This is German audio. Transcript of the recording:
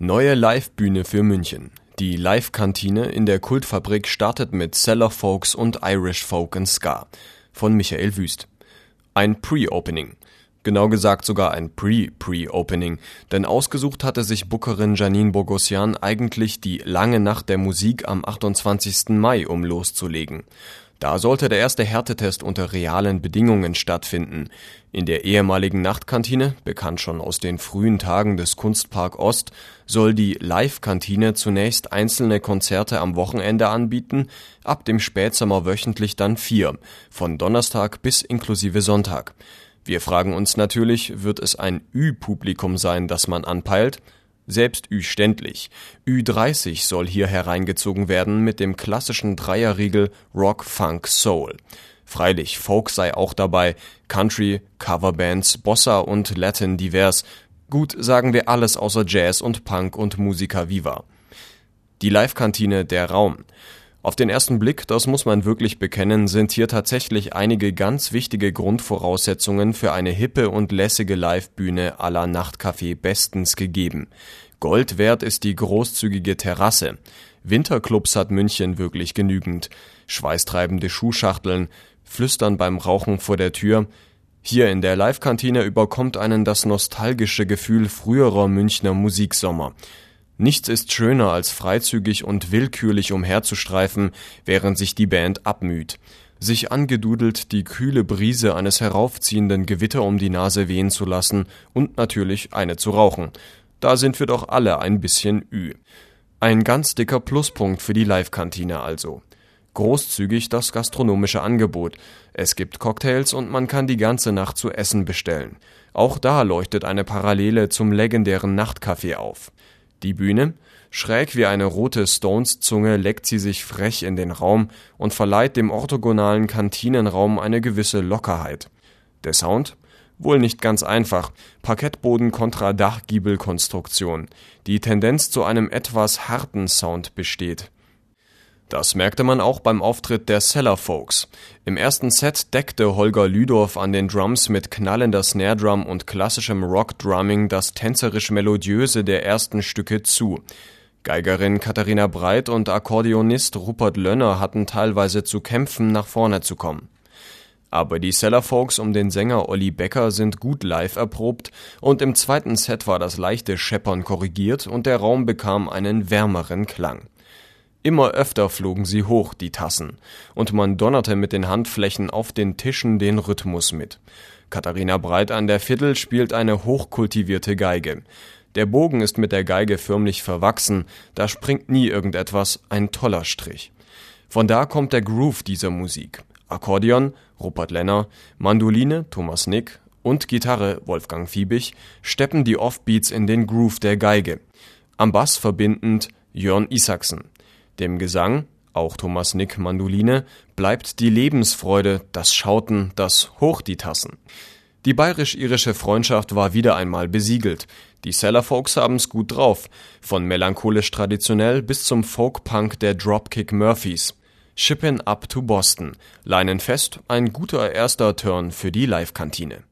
Neue Livebühne für München. Die Live-Kantine in der Kultfabrik startet mit Cellar Folks und Irish Folk and Ska von Michael Wüst. Ein Pre-Opening. Genau gesagt sogar ein Pre-Pre-Opening, denn ausgesucht hatte sich Bookerin Janine Bogosian eigentlich die lange Nacht der Musik am 28. Mai, um loszulegen. Da sollte der erste Härtetest unter realen Bedingungen stattfinden. In der ehemaligen Nachtkantine, bekannt schon aus den frühen Tagen des Kunstpark Ost, soll die Live-Kantine zunächst einzelne Konzerte am Wochenende anbieten, ab dem Spätsommer wöchentlich dann vier, von Donnerstag bis inklusive Sonntag. Wir fragen uns natürlich, wird es ein Ü-Publikum sein, das man anpeilt? Selbst Ü-ständlich. Ü30 soll hier hereingezogen werden mit dem klassischen Dreierriegel Rock, Funk, Soul. Freilich, Folk sei auch dabei, Country, Coverbands, Bossa und Latin divers. Gut, sagen wir alles außer Jazz und Punk und Musica Viva. Die Live-Kantine Der Raum. Auf den ersten Blick, das muss man wirklich bekennen, sind hier tatsächlich einige ganz wichtige Grundvoraussetzungen für eine hippe und lässige Livebühne à la Nachtcafé bestens gegeben. Gold wert ist die großzügige Terrasse. Winterclubs hat München wirklich genügend. Schweißtreibende Schuhschachteln, Flüstern beim Rauchen vor der Tür. Hier in der Live-Kantine überkommt einen das nostalgische Gefühl früherer Münchner Musiksommer. Nichts ist schöner, als freizügig und willkürlich umherzustreifen, während sich die Band abmüht. Sich angedudelt die kühle Brise eines heraufziehenden Gewitter um die Nase wehen zu lassen und natürlich eine zu rauchen. Da sind wir doch alle ein bisschen ü. Ein ganz dicker Pluspunkt für die Live-Kantine also. Großzügig das gastronomische Angebot. Es gibt Cocktails und man kann die ganze Nacht zu essen bestellen. Auch da leuchtet eine Parallele zum legendären Nachtcafé auf. Die Bühne? Schräg wie eine rote Stones-Zunge leckt sie sich frech in den Raum und verleiht dem orthogonalen Kantinenraum eine gewisse Lockerheit. Der Sound? Wohl nicht ganz einfach. Parkettboden kontra Dachgiebelkonstruktion. Die Tendenz zu einem etwas harten Sound besteht. Das merkte man auch beim Auftritt der Cellar Folks. Im ersten Set deckte Holger Lüdorf an den Drums mit knallender Snare Drum und klassischem Rock Drumming das tänzerisch melodiöse der ersten Stücke zu. Geigerin Katharina Breit und Akkordeonist Rupert Lönner hatten teilweise zu kämpfen, nach vorne zu kommen. Aber die Cellar Folks um den Sänger Olli Becker sind gut live erprobt und im zweiten Set war das leichte Scheppern korrigiert und der Raum bekam einen wärmeren Klang. Immer öfter flogen sie hoch, die Tassen, und man donnerte mit den Handflächen auf den Tischen den Rhythmus mit. Katharina Breit an der Fiddle spielt eine hochkultivierte Geige. Der Bogen ist mit der Geige förmlich verwachsen, da springt nie irgendetwas, ein toller Strich. Von da kommt der Groove dieser Musik. Akkordeon, Rupert Lenner, Mandoline, Thomas Nick und Gitarre, Wolfgang Fiebig, steppen die Offbeats in den Groove der Geige. Am Bass verbindend Jörn Isaksen. Dem Gesang, auch Thomas Nick Mandoline, bleibt die Lebensfreude, das Schauten, das Hoch die Tassen. Die bayerisch-irische Freundschaft war wieder einmal besiegelt. Die Cellar Folks haben's gut drauf. Von melancholisch traditionell bis zum Folk-Punk der Dropkick Murphys. Shippin' up to Boston. Leinenfest, ein guter erster Turn für die Live-Kantine.